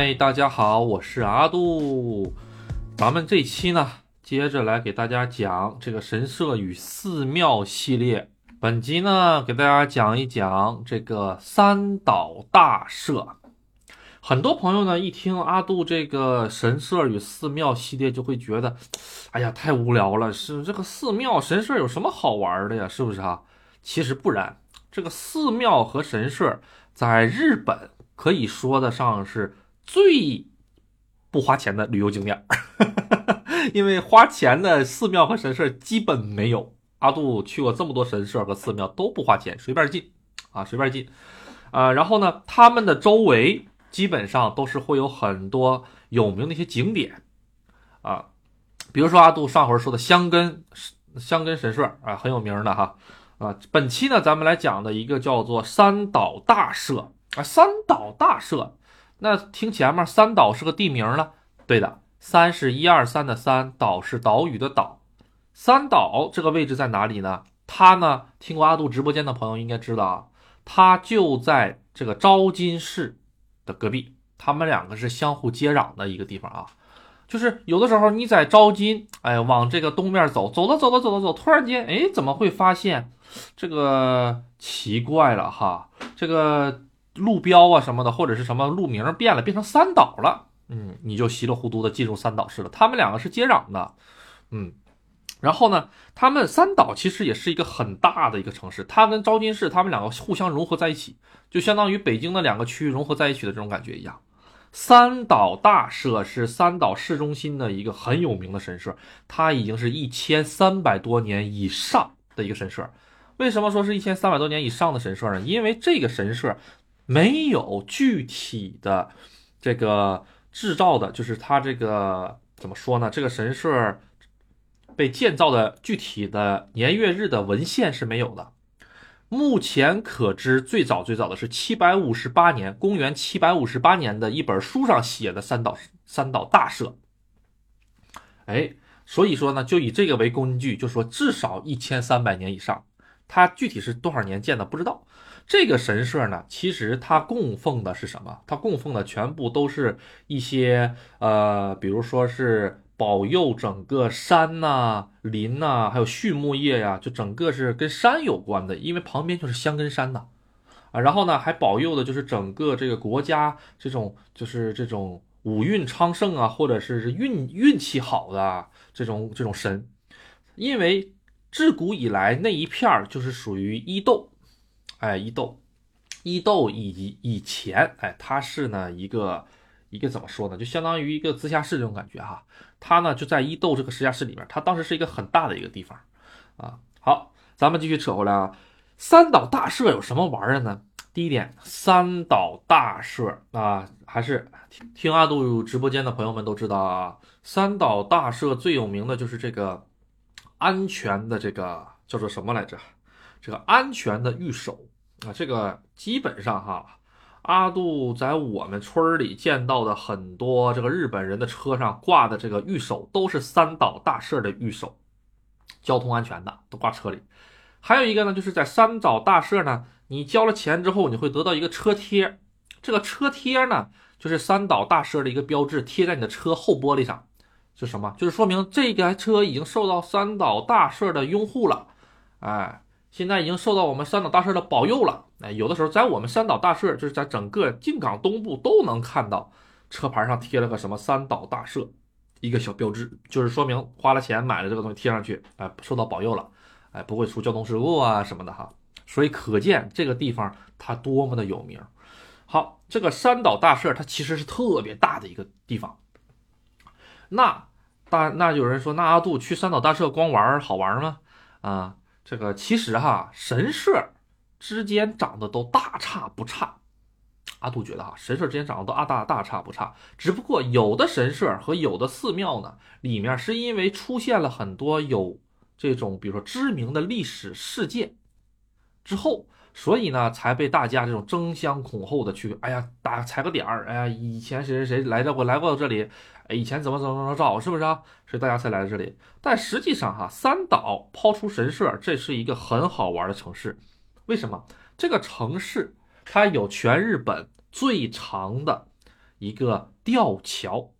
嗨，大家好，我是阿杜。咱们这期呢，接着来给大家讲这个神社与寺庙系列。本集呢，给大家讲一讲这个三岛大社。很多朋友呢，一听阿杜这个神社与寺庙系列，就会觉得，哎呀，太无聊了。是这个寺庙神社有什么好玩的呀？是不是啊？其实不然，这个寺庙和神社在日本可以说得上是最不花钱的旅游景点，因为花钱的寺庙和神社基本没有。阿杜去过这么多神社和寺庙，都不花钱，随便进啊，随便进。啊，然后呢，他们的周围基本上都是会有很多有名的一些景点啊，比如说阿杜上回说的香根香根神社啊，很有名的哈。啊，本期呢，咱们来讲的一个叫做三岛大社啊，三岛大社，那听前面三岛是个地名了，对的，三是一二三的三，岛是岛屿的岛，三岛这个位置在哪里呢？它呢，听过阿杜直播间的朋友应该知道啊，它就在这个招金市的隔壁，他们两个是相互接壤的一个地方啊。就是有的时候你在招金，哎，往这个东面走，走着走着走着走，突然间，哎，怎么会发现这个奇怪了哈？这个路标啊什么的，或者是什么路名变了，变成三岛了，嗯，你就稀里糊涂的进入三岛市了。他们两个是接壤的，嗯，然后呢，他们三岛其实也是一个很大的一个城市，它跟昭金市他们两个互相融合在一起，就相当于北京的两个区域融合在一起的这种感觉一样。三岛大社是三岛市中心的一个很有名的神社，它已经是一千三百多年以上的一个神社。为什么说是一千三百多年以上的神社呢？因为这个神社没有具体的这个制造的，就是它这个怎么说呢？这个神社被建造的具体的年月日的文献是没有的。目前可知，最早最早的是七百五十八年，公元七百五十八年的一本书上写的三岛三岛大社。哎，所以说呢，就以这个为根据，就说至少一千三百年以上。它具体是多少年建的不知道。这个神社呢，其实它供奉的是什么？它供奉的全部都是一些呃，比如说是。保佑整个山呐、林呐，还有畜牧业呀，就整个是跟山有关的，因为旁边就是香根山呐，啊，然后呢还保佑的就是整个这个国家这种就是这种五运昌盛啊，或者是运运气好的这种这种神，因为自古以来那一片儿就是属于伊豆，哎，伊豆，伊豆以以前，哎，它是呢一个。一个怎么说呢？就相当于一个直辖市这种感觉哈。它呢就在伊豆这个直辖市里面，它当时是一个很大的一个地方啊。好，咱们继续扯回来啊。三岛大社有什么玩意儿呢？第一点，三岛大社啊，还是听阿杜直播间的朋友们都知道啊。三岛大社最有名的就是这个安全的这个叫做什么来着？这个安全的御守啊，这个基本上哈。阿杜在我们村里见到的很多这个日本人的车上挂的这个御守，都是三岛大社的御守，交通安全的都挂车里。还有一个呢，就是在三岛大社呢，你交了钱之后，你会得到一个车贴，这个车贴呢，就是三岛大社的一个标志，贴在你的车后玻璃上，是什么？就是说明这台车已经受到三岛大社的拥护了，哎。现在已经受到我们三岛大社的保佑了。哎，有的时候在我们三岛大社，就是在整个静冈东部都能看到车牌上贴了个什么三岛大社一个小标志，就是说明花了钱买了这个东西贴上去，哎，受到保佑了，哎，不会出交通事故啊什么的哈。所以可见这个地方它多么的有名。好，这个三岛大社它其实是特别大的一个地方。那大那有人说，那阿杜去三岛大社光玩好玩吗？啊？这个其实哈，神社之间长得都大差不差。阿杜觉得哈，神社之间长得都啊大大差不差。只不过有的神社和有的寺庙呢，里面是因为出现了很多有这种，比如说知名的历史事件之后。所以呢，才被大家这种争相恐后的去，哎呀，打踩个点儿，哎呀，以前谁谁谁来这过来过这里，哎，以前怎么怎么怎么着，是不是啊？所以大家才来到这里。但实际上哈，三岛抛出神社，这是一个很好玩的城市。为什么？这个城市它有全日本最长的一个吊桥，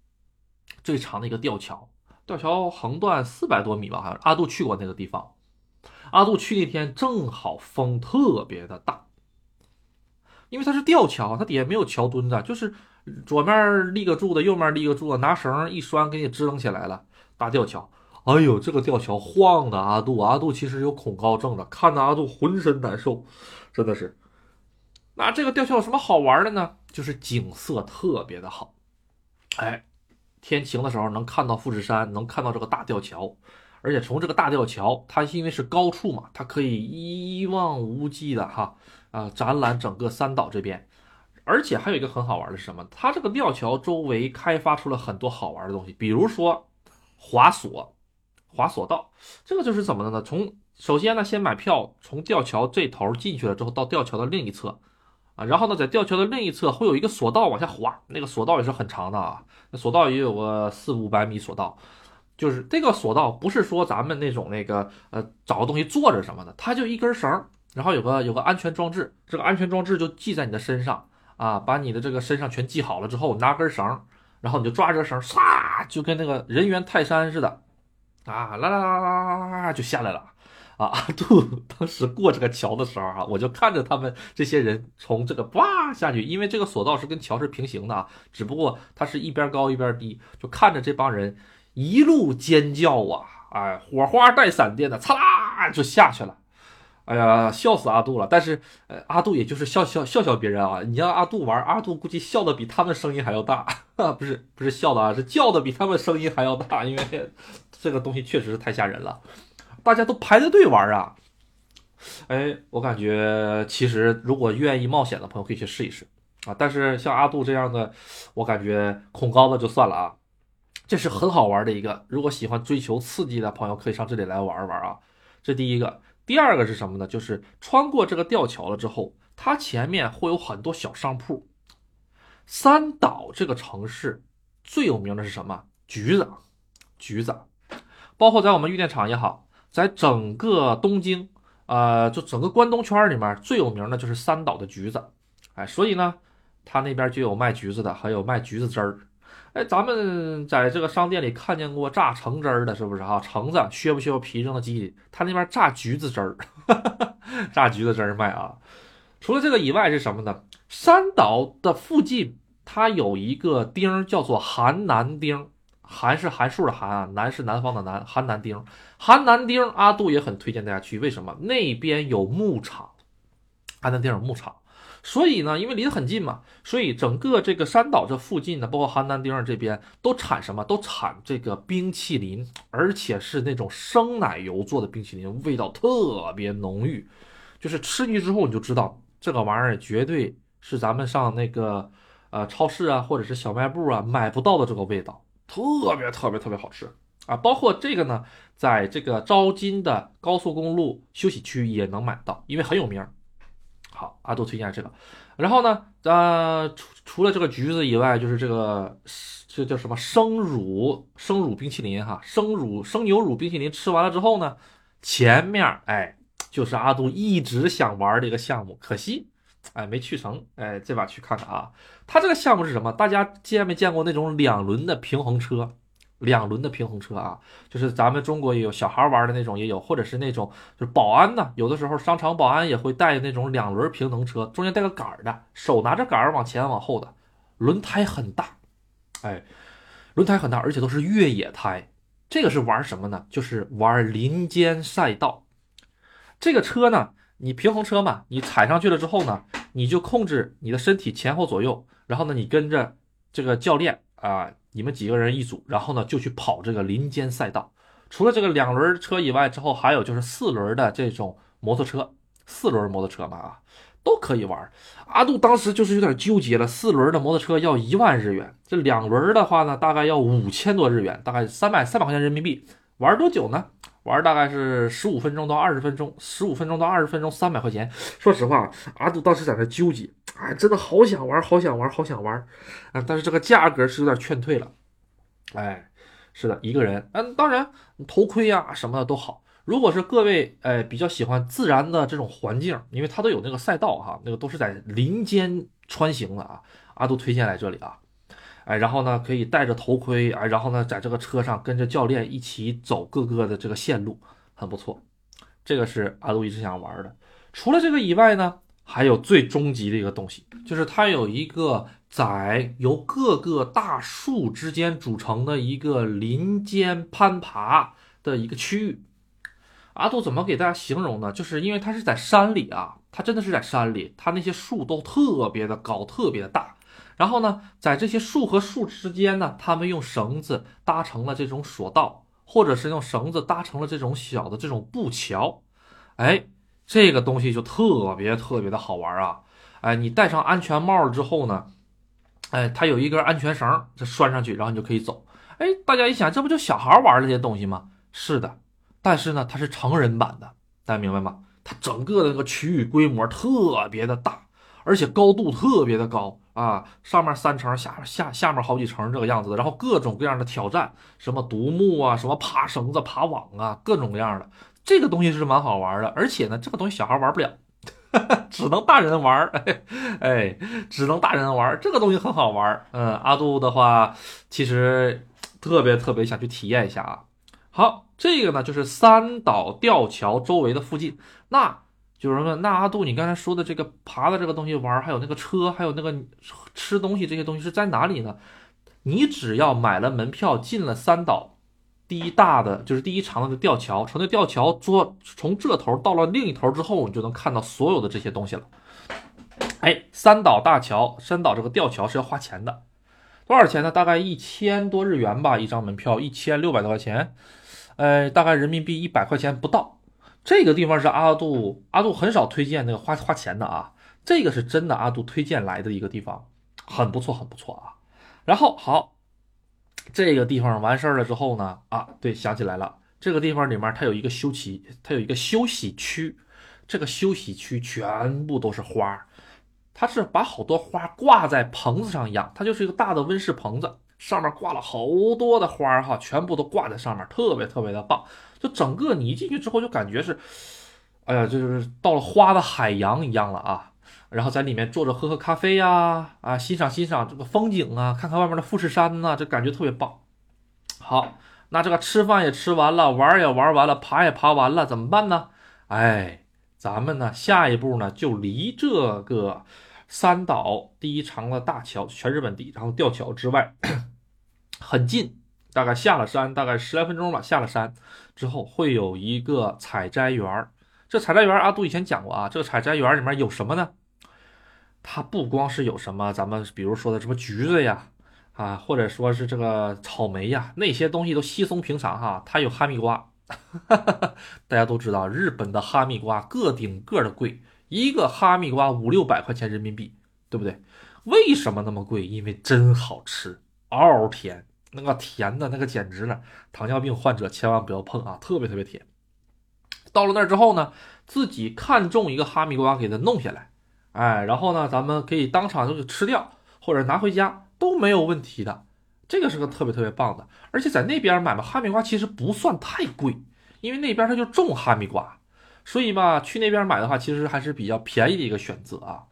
最长的一个吊桥，吊桥横断四百多米吧，好像阿杜去过那个地方。阿杜去那天正好风特别的大，因为它是吊桥，它底下没有桥墩子，就是左面立个柱子，右面立个柱子，拿绳一拴给你支棱起来了，大吊桥。哎呦，这个吊桥晃的阿杜，阿杜其实有恐高症的，看的阿杜浑身难受，真的是。那这个吊桥有什么好玩的呢？就是景色特别的好，哎，天晴的时候能看到富士山，能看到这个大吊桥。而且从这个大吊桥，它因为是高处嘛，它可以一望无际的哈啊展览整个三岛这边。而且还有一个很好玩的是什么？它这个吊桥周围开发出了很多好玩的东西，比如说滑索、滑索道。这个就是怎么的呢？从首先呢，先买票从吊桥这头进去了之后，到吊桥的另一侧啊，然后呢，在吊桥的另一侧会有一个索道往下滑，那个索道也是很长的啊，那索道也有个四五百米索道。就是这个索道不是说咱们那种那个呃找个东西坐着什么的，它就一根绳，然后有个有个安全装置，这个安全装置就系在你的身上啊，把你的这个身上全系好了之后，拿根绳，然后你就抓着绳，唰就跟那个人猿泰山似的啊，啦啦啦啦啦啦就下来了啊！阿杜当时过这个桥的时候啊，我就看着他们这些人从这个哇下去，因为这个索道是跟桥是平行的啊，只不过它是一边高一边低，就看着这帮人。一路尖叫啊！哎，火花带闪电的，嚓啦就下去了。哎呀，笑死阿杜了。但是，呃，阿杜也就是笑笑笑笑别人啊。你让阿杜玩，阿杜估计笑的比他们声音还要大。不是不是笑的啊，是叫的比他们声音还要大。因为这个东西确实是太吓人了，大家都排着队玩啊。哎，我感觉其实如果愿意冒险的朋友可以去试一试啊。但是像阿杜这样的，我感觉恐高的就算了啊。这是很好玩的一个，如果喜欢追求刺激的朋友，可以上这里来玩玩啊。这第一个，第二个是什么呢？就是穿过这个吊桥了之后，它前面会有很多小商铺。三岛这个城市最有名的是什么？橘子，橘子，包括在我们玉电厂也好，在整个东京，呃，就整个关东圈里面最有名的就是三岛的橘子。哎，所以呢，它那边就有卖橘子的，还有卖橘子汁儿。哎，咱们在这个商店里看见过榨橙汁儿的，是不是哈？橙子削不削皮扔到机里，他那边榨橘子汁儿，榨橘子汁儿卖啊。除了这个以外是什么呢？山岛的附近它有一个町叫做韩南町，韩是韩数的韩啊，南是南方的南，韩南町。韩南町阿杜也很推荐大家去，为什么？那边有牧场，韩南町有牧场。所以呢，因为离得很近嘛，所以整个这个山岛这附近呢，包括邯郸町这边都产什么？都产这个冰淇淋，而且是那种生奶油做的冰淇淋，味道特别浓郁。就是吃进去之后你就知道，这个玩意儿绝对是咱们上那个呃超市啊，或者是小卖部啊买不到的这个味道，特别特别特别好吃啊！包括这个呢，在这个招金的高速公路休息区也能买到，因为很有名儿。好，阿杜推荐这个，然后呢，呃，除除了这个橘子以外，就是这个这叫什么生乳生乳冰淇淋哈，生乳生牛乳冰淇淋吃完了之后呢，前面哎就是阿杜一直想玩的一个项目，可惜哎没去成，哎这把去看看啊，它这个项目是什么？大家见没见过那种两轮的平衡车？两轮的平衡车啊，就是咱们中国也有小孩玩的那种，也有，或者是那种就是保安呢，有的时候商场保安也会带那种两轮平衡车，中间带个杆儿的，手拿着杆儿往前往后的，轮胎很大，哎，轮胎很大，而且都是越野胎。这个是玩什么呢？就是玩林间赛道。这个车呢，你平衡车嘛，你踩上去了之后呢，你就控制你的身体前后左右，然后呢，你跟着这个教练啊。你们几个人一组，然后呢就去跑这个林间赛道。除了这个两轮车以外，之后还有就是四轮的这种摩托车，四轮摩托车嘛啊，都可以玩。阿杜当时就是有点纠结了，四轮的摩托车要一万日元，这两轮的话呢，大概要五千多日元，大概三百三百块钱人民币。玩多久呢？玩大概是十五分钟到二十分钟，十五分钟到二十分钟，三百块钱。说实话，阿杜当时在那纠结，哎，真的好想玩，好想玩，好想玩啊！但是这个价格是有点劝退了。哎，是的，一个人，嗯，当然头盔呀什么的都好。如果是各位哎比较喜欢自然的这种环境，因为它都有那个赛道哈，那个都是在林间穿行的啊。阿杜推荐来这里啊。哎，然后呢可以戴着头盔，哎，然后呢在这个车上跟着教练一起走各个的这个线路，很不错。这个是阿杜一直想玩的。除了这个以外呢，还有最终极的一个东西，就是它有一个在由各个大树之间组成的一个林间攀爬的一个区域。阿杜怎么给大家形容呢？就是因为它是在山里啊，它真的是在山里，它那些树都特别的高，特别的大。然后呢，在这些树和树之间呢，他们用绳子搭成了这种索道，或者是用绳子搭成了这种小的这种步桥。哎，这个东西就特别特别的好玩啊！哎，你戴上安全帽之后呢，哎，它有一根安全绳，这拴上去，然后你就可以走。哎，大家一想，这不就小孩玩的这些东西吗？是的。但是呢，它是成人版的，大家明白吗？它整个的那个区域规模特别的大，而且高度特别的高啊，上面三层，下下下面好几层这个样子的，然后各种各样的挑战，什么独木啊，什么爬绳子、爬网啊，各种各样的，这个东西是蛮好玩的。而且呢，这个东西小孩玩不了，只能大人玩，哎，只能大人玩。这个东西很好玩，嗯，阿杜的话，其实特别特别想去体验一下啊。好。这个呢，就是三岛吊桥周围的附近，那就是说，那阿杜，你刚才说的这个爬的这个东西玩，还有那个车，还有那个吃东西这些东西是在哪里呢？你只要买了门票进了三岛第一大的，就是第一长的吊桥，从那吊桥坐从这头到了另一头之后，你就能看到所有的这些东西了。哎，三岛大桥，三岛这个吊桥是要花钱的，多少钱呢？大概一千多日元吧，一张门票一千六百多块钱。呃，大概人民币一百块钱不到。这个地方是阿杜，阿杜很少推荐那个花花钱的啊。这个是真的，阿杜推荐来的一个地方，很不错，很不错啊。然后好，这个地方完事儿了之后呢，啊，对，想起来了，这个地方里面它有一个休息，它有一个休息区。这个休息区全部都是花，它是把好多花挂在棚子上养，它就是一个大的温室棚子。上面挂了好多的花哈，全部都挂在上面，特别特别的棒。就整个你一进去之后，就感觉是，哎呀，就是到了花的海洋一样了啊。然后在里面坐着喝喝咖啡呀，啊，欣赏欣赏这个风景啊，看看外面的富士山呐，这感觉特别棒。好，那这个吃饭也吃完了，玩也玩完了，爬也爬完了，怎么办呢？哎，咱们呢，下一步呢，就离这个。三岛第一长的大桥，全日本第一长吊桥之外，很近，大概下了山，大概十来分钟吧。下了山之后，会有一个采摘园这采摘园阿杜以前讲过啊。这个采摘园里面有什么呢？它不光是有什么咱们比如说的什么橘子呀，啊，或者说是这个草莓呀，那些东西都稀松平常哈。它有哈密瓜，哈哈哈大家都知道，日本的哈密瓜个顶个的贵。一个哈密瓜五六百块钱人民币，对不对？为什么那么贵？因为真好吃，嗷嗷甜，那个甜的那个简直了，糖尿病患者千万不要碰啊，特别特别甜。到了那儿之后呢，自己看中一个哈密瓜，给它弄下来，哎，然后呢，咱们可以当场就给吃掉，或者拿回家都没有问题的。这个是个特别特别棒的，而且在那边买的哈密瓜其实不算太贵，因为那边它就种哈密瓜。所以嘛，去那边买的话，其实还是比较便宜的一个选择啊。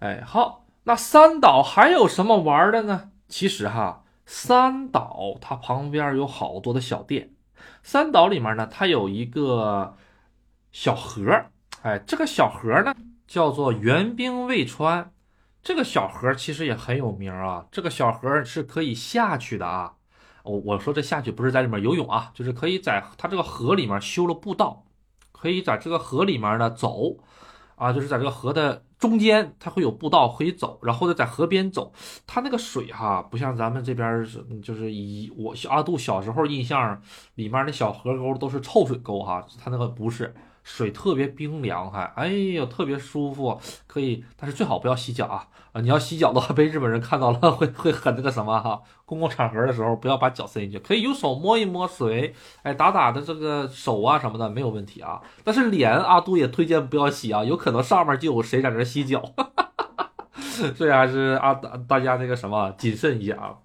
哎，好，那三岛还有什么玩的呢？其实哈，三岛它旁边有好多的小店。三岛里面呢，它有一个小河，哎，这个小河呢叫做援兵未川。这个小河其实也很有名啊。这个小河是可以下去的啊。我我说这下去不是在里面游泳啊，就是可以在它这个河里面修了步道。可以在这个河里面呢走，啊，就是在这个河的中间，它会有步道可以走，然后呢在河边走。它那个水哈，不像咱们这边是，就是以我阿杜小时候印象里面的小河沟都是臭水沟哈，它那个不是。水特别冰凉，还哎呦特别舒服，可以，但是最好不要洗脚啊啊！你要洗脚的话，被日本人看到了会会很那个什么哈。公共场合的时候不要把脚伸进去，可以用手摸一摸水，哎打打的这个手啊什么的没有问题啊。但是脸阿杜也推荐不要洗啊，有可能上面就有谁在那洗脚，所以还是阿大大家那个什么谨慎一下啊。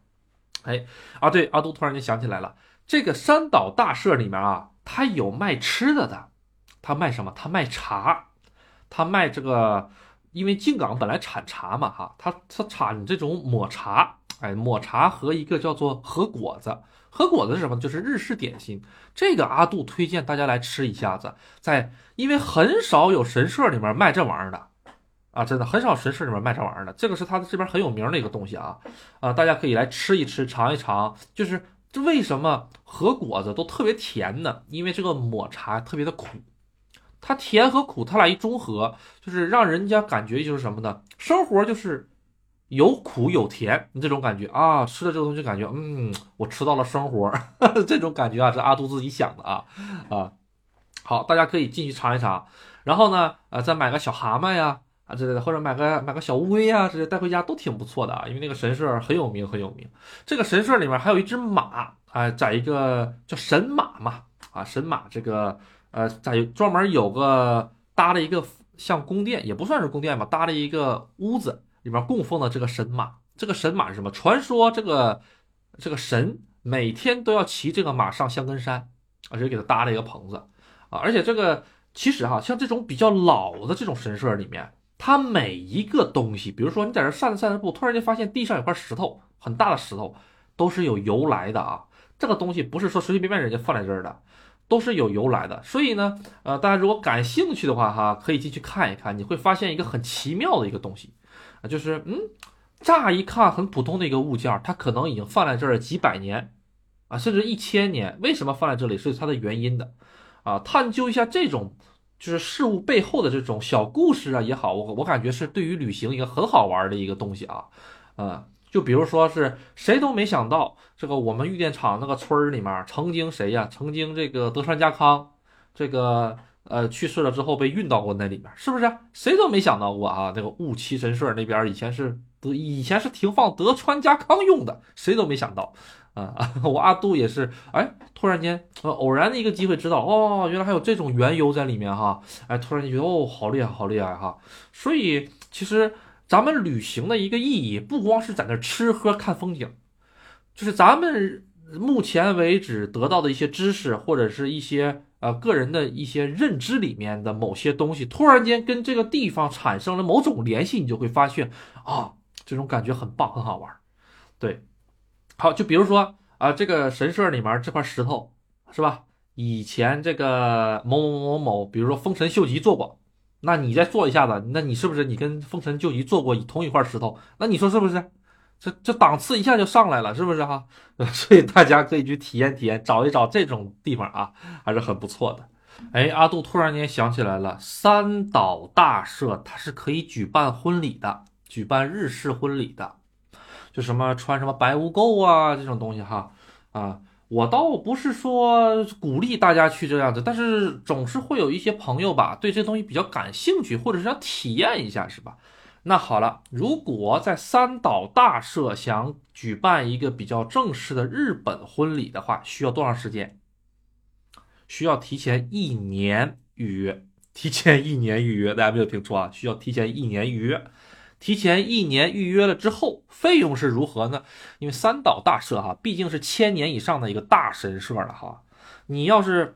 哎啊对，阿杜突然间想起来了，这个山岛大社里面啊，它有卖吃的的。他卖什么？他卖茶，他卖这个，因为靖港本来产茶嘛，哈，他他产这种抹茶，哎，抹茶和一个叫做和果子。和果子是什么？就是日式点心。这个阿杜推荐大家来吃一下子，在因为很少有神社里面卖这玩意儿的啊，真的很少神社里面卖这玩意儿的。这个是它这边很有名的一个东西啊啊，大家可以来吃一吃，尝一尝。就是这为什么和果子都特别甜呢？因为这个抹茶特别的苦，它甜和苦它俩一中和，就是让人家感觉就是什么呢？生活就是。有苦有甜，你这种感觉啊，吃了这个东西感觉，嗯，我吃到了生活，这种感觉啊，是阿杜自己想的啊啊。好，大家可以进去尝一尝，然后呢，呃，再买个小蛤蟆呀啊之类的，或者买个买个小乌龟呀，这些带回家都挺不错的啊。因为那个神社很有名，很有名。这个神社里面还有一只马啊，在一个叫神马嘛啊，神马这个呃，在专门有个搭了一个像宫殿，也不算是宫殿吧，搭了一个屋子。里面供奉的这个神马，这个神马是什么？传说这个这个神每天都要骑这个马上香根山，而且给他搭了一个棚子啊！而且这个其实哈，像这种比较老的这种神社里面，它每一个东西，比如说你在这散着散着步，突然间发现地上有块石头，很大的石头，都是有由来的啊！这个东西不是说随随便便人家放在这儿的，都是有由来的。所以呢，呃，大家如果感兴趣的话哈，可以进去看一看，你会发现一个很奇妙的一个东西。啊就是嗯，乍一看很普通的一个物件，它可能已经放在这儿几百年，啊，甚至一千年。为什么放在这里是有它的原因的，啊，探究一下这种就是事物背后的这种小故事啊也好，我我感觉是对于旅行一个很好玩的一个东西啊，啊，就比如说是谁都没想到，这个我们玉电厂那个村儿里面曾经谁呀？曾经这个德川家康，这个。呃，去世了之后被运到过那里面，是不是？谁都没想到过啊！那个雾岐神社那边以前是德，以前是停放德川家康用的，谁都没想到啊！我阿杜也是，哎，突然间偶然的一个机会知道，哦，原来还有这种缘由在里面哈！哎，突然间觉得哦，好厉害，好厉害哈！所以其实咱们旅行的一个意义，不光是在那吃喝看风景，就是咱们目前为止得到的一些知识或者是一些。呃，个人的一些认知里面的某些东西，突然间跟这个地方产生了某种联系，你就会发现啊，这种感觉很棒，很好玩。对，好，就比如说啊，这个神社里面这块石头是吧？以前这个某某某某，比如说丰臣秀吉做过，那你再做一下子，那你是不是你跟丰臣秀吉做过同一块石头？那你说是不是？这这档次一下就上来了，是不是哈？所以大家可以去体验体验，找一找这种地方啊，还是很不错的。哎，阿杜突然间想起来了，三岛大社它是可以举办婚礼的，举办日式婚礼的，就什么穿什么白无垢啊这种东西哈啊，我倒不是说鼓励大家去这样子，但是总是会有一些朋友吧，对这东西比较感兴趣，或者是想体验一下，是吧？那好了，如果在三岛大社想举办一个比较正式的日本婚礼的话，需要多长时间？需要提前一年预约。提前一年预约，大家没有听错啊，需要提前一年预约。提前一年预约了之后，费用是如何呢？因为三岛大社哈，毕竟是千年以上的一个大神社了哈，你要是。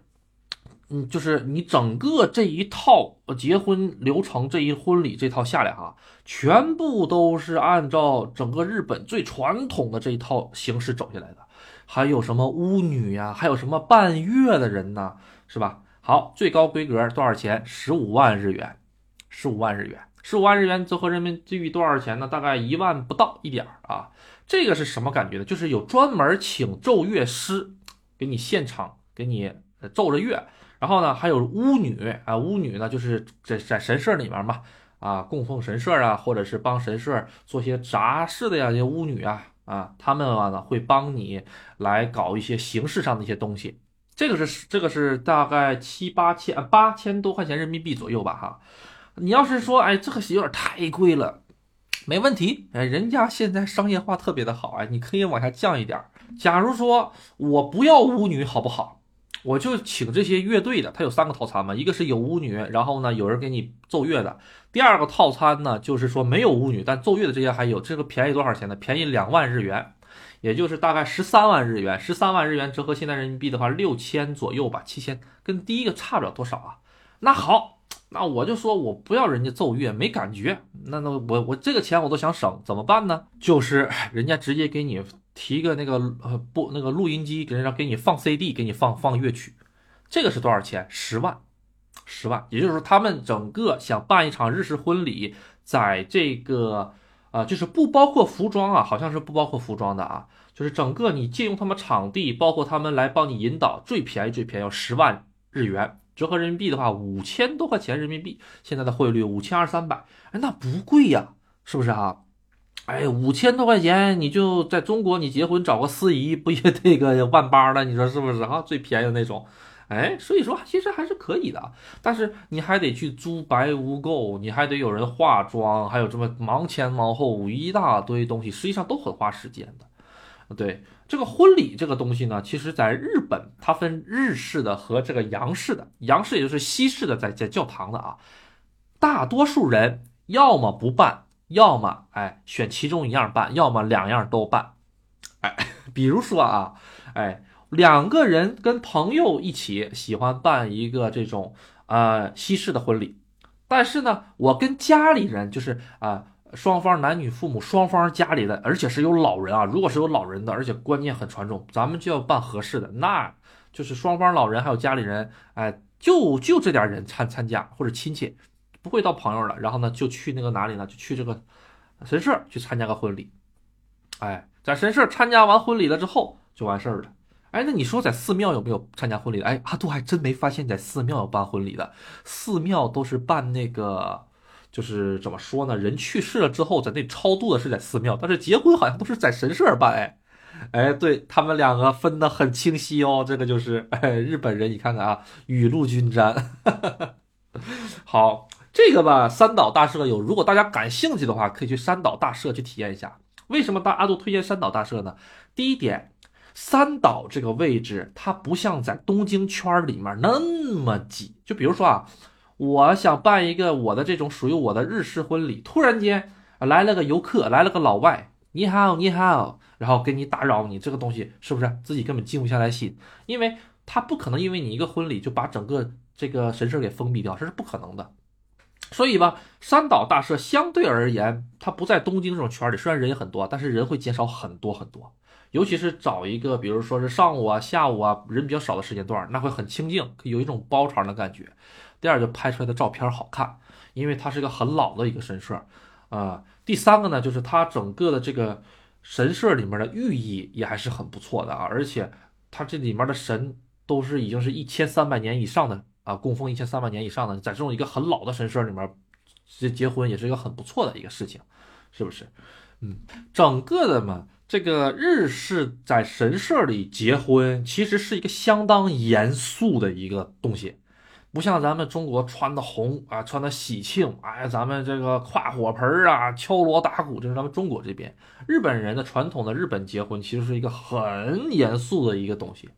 嗯，就是你整个这一套结婚流程，这一婚礼这套下来哈，全部都是按照整个日本最传统的这一套形式走下来的。还有什么巫女呀，还有什么伴月的人呢，是吧？好，最高规格多少钱？十五万日元，十五万日元，十五万日元折合人民币多少钱呢？大概一万不到一点儿啊。这个是什么感觉呢？就是有专门请奏乐师给你现场给你奏着乐。然后呢，还有巫女啊，巫女呢就是在在神社里面嘛，啊，供奉神社啊，或者是帮神社做些杂事的呀，这些巫女啊，啊，他们呢会帮你来搞一些形式上的一些东西。这个是这个是大概七八千八千多块钱人民币左右吧，哈。你要是说，哎，这个有点太贵了，没问题，哎，人家现在商业化特别的好，哎，你可以往下降一点。假如说我不要巫女，好不好？我就请这些乐队的，他有三个套餐嘛，一个是有巫女，然后呢有人给你奏乐的。第二个套餐呢，就是说没有巫女，但奏乐的这些还有。这个便宜多少钱呢？便宜两万日元，也就是大概十三万日元。十三万日元折合现在人民币的话，六千左右吧，七千，跟第一个差不了多少啊。那好，那我就说我不要人家奏乐，没感觉，那那我我这个钱我都想省，怎么办呢？就是 人家直接给你提个那个呃不那个录音机，给人家给你放 CD，给你放放乐曲，这个是多少钱？十万，十万。也就是说，他们整个想办一场日式婚礼，在这个呃就是不包括服装啊，好像是不包括服装的啊，就是整个你借用他们场地，包括他们来帮你引导，最便宜最便宜要十万日元。折合人民币的话，五千多块钱人民币，现在的汇率五千二三百，哎，那不贵呀，是不是啊？哎，五千多块钱，你就在中国，你结婚找个司仪，不也得个万八了？你说是不是啊？最便宜的那种，哎，所以说其实还是可以的，但是你还得去租白无垢，你还得有人化妆，还有这么忙前忙后一大堆东西，实际上都很花时间的。对这个婚礼这个东西呢，其实在日本它分日式的和这个洋式的，洋式也就是西式的，在在教堂的啊，大多数人要么不办，要么哎选其中一样办，要么两样都办，哎，比如说啊，哎两个人跟朋友一起喜欢办一个这种呃西式的婚礼，但是呢，我跟家里人就是啊。双方男女父母双方家里的，而且是有老人啊。如果是有老人的，而且观念很传统，咱们就要办合适的，那就是双方老人还有家里人，哎，就就这点人参参加或者亲戚，不会到朋友了。然后呢，就去那个哪里呢？就去这个神社去参加个婚礼。哎，在神社参加完婚礼了之后就完事儿了。哎，那你说在寺庙有没有参加婚礼的？哎，阿杜还真没发现，在寺庙有办婚礼的。寺庙都是办那个。就是怎么说呢？人去世了之后，在那超度的是在寺庙，但是结婚好像都是在神社办。哎，哎，对他们两个分得很清晰哦。这个就是哎，日本人，你看看啊，雨露均沾。好，这个吧，三岛大社有，如果大家感兴趣的话，可以去三岛大社去体验一下。为什么大阿杜推荐三岛大社呢？第一点，三岛这个位置，它不像在东京圈里面那么挤。就比如说啊。我想办一个我的这种属于我的日式婚礼，突然间来了个游客，来了个老外，你好，你好，然后给你打扰你这个东西是不是自己根本静不下来心？因为他不可能因为你一个婚礼就把整个这个神社给封闭掉，这是不可能的。所以吧，三岛大社相对而言，它不在东京这种圈里，虽然人也很多，但是人会减少很多很多。尤其是找一个，比如说是上午啊、下午啊，人比较少的时间段，那会很清静，有一种包场的感觉。第二，就拍出来的照片好看，因为它是一个很老的一个神社，啊。第三个呢，就是它整个的这个神社里面的寓意也还是很不错的啊，而且它这里面的神都是已经是一千三百年以上的啊，供奉一千三百年以上的，在这种一个很老的神社里面结结婚也是一个很不错的一个事情，是不是？嗯，整个的嘛，这个日式在神社里结婚其实是一个相当严肃的一个东西。不像咱们中国穿的红啊，穿的喜庆，哎，咱们这个跨火盆啊，敲锣打鼓，这是咱们中国这边。日本人的传统的日本结婚其实是一个很严肃的一个东西，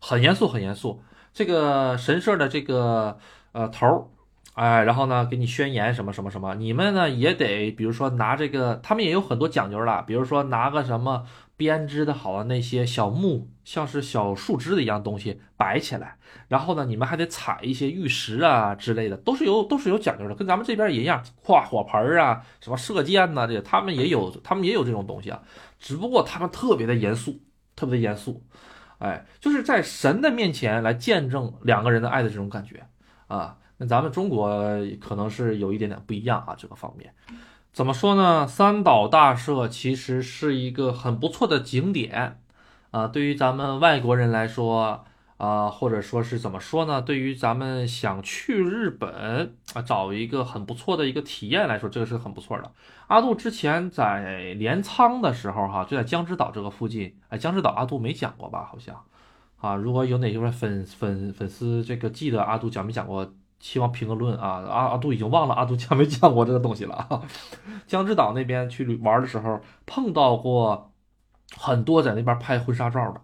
很严肃，很严肃。这个神社的这个呃头哎，然后呢给你宣言什么什么什么，你们呢也得，比如说拿这个，他们也有很多讲究了，比如说拿个什么。编织的好的那些小木，像是小树枝的一样东西摆起来，然后呢，你们还得踩一些玉石啊之类的，都是有都是有讲究的，跟咱们这边也一样，跨火盆啊，什么射箭呐，这他们也有，他们也有这种东西啊，只不过他们特别的严肃，特别的严肃，哎，就是在神的面前来见证两个人的爱的这种感觉啊，那咱们中国可能是有一点点不一样啊，这个方面。怎么说呢？三岛大社其实是一个很不错的景点，啊，对于咱们外国人来说，啊，或者说是怎么说呢？对于咱们想去日本啊，找一个很不错的一个体验来说，这个是很不错的。阿杜之前在镰仓的时候，哈，就在江之岛这个附近，哎，江之岛阿杜没讲过吧？好像，啊，如果有哪位粉粉粉丝这个记得阿杜讲没讲过？希望评个论啊！阿阿杜已经忘了阿杜讲没讲过这个东西了啊。江之岛那边去玩的时候碰到过很多在那边拍婚纱照的，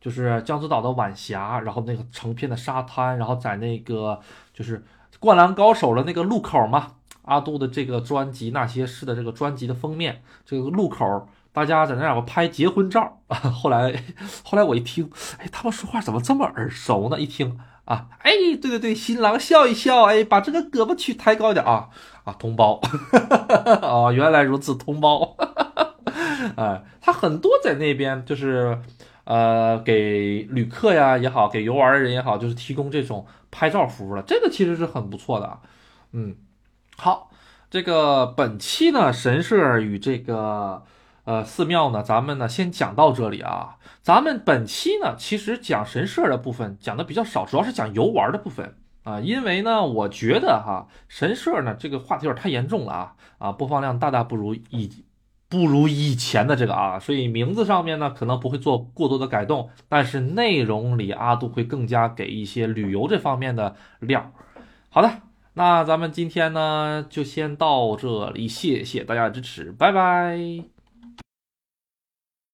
就是江之岛的晚霞，然后那个成片的沙滩，然后在那个就是《灌篮高手》的那个路口嘛。阿杜的这个专辑《那些事》的这个专辑的封面，这个路口大家在那儿拍结婚照。后来后来我一听，哎，他们说话怎么这么耳熟呢？一听。啊，哎，对对对，新郎笑一笑，哎，把这个胳膊去抬高点啊啊，同胞，哦，原来如此，同胞，哎，他很多在那边就是呃，给旅客呀也好，给游玩的人也好，就是提供这种拍照服务了，这个其实是很不错的，嗯，好，这个本期呢，神社与这个。呃，寺庙呢，咱们呢先讲到这里啊。咱们本期呢，其实讲神社的部分讲的比较少，主要是讲游玩的部分啊。因为呢，我觉得哈，神社呢这个话题有点太严重了啊啊，播放量大大不如以不如以前的这个啊，所以名字上面呢可能不会做过多的改动，但是内容里阿杜会更加给一些旅游这方面的料。好的，那咱们今天呢就先到这里，谢谢大家的支持，拜拜。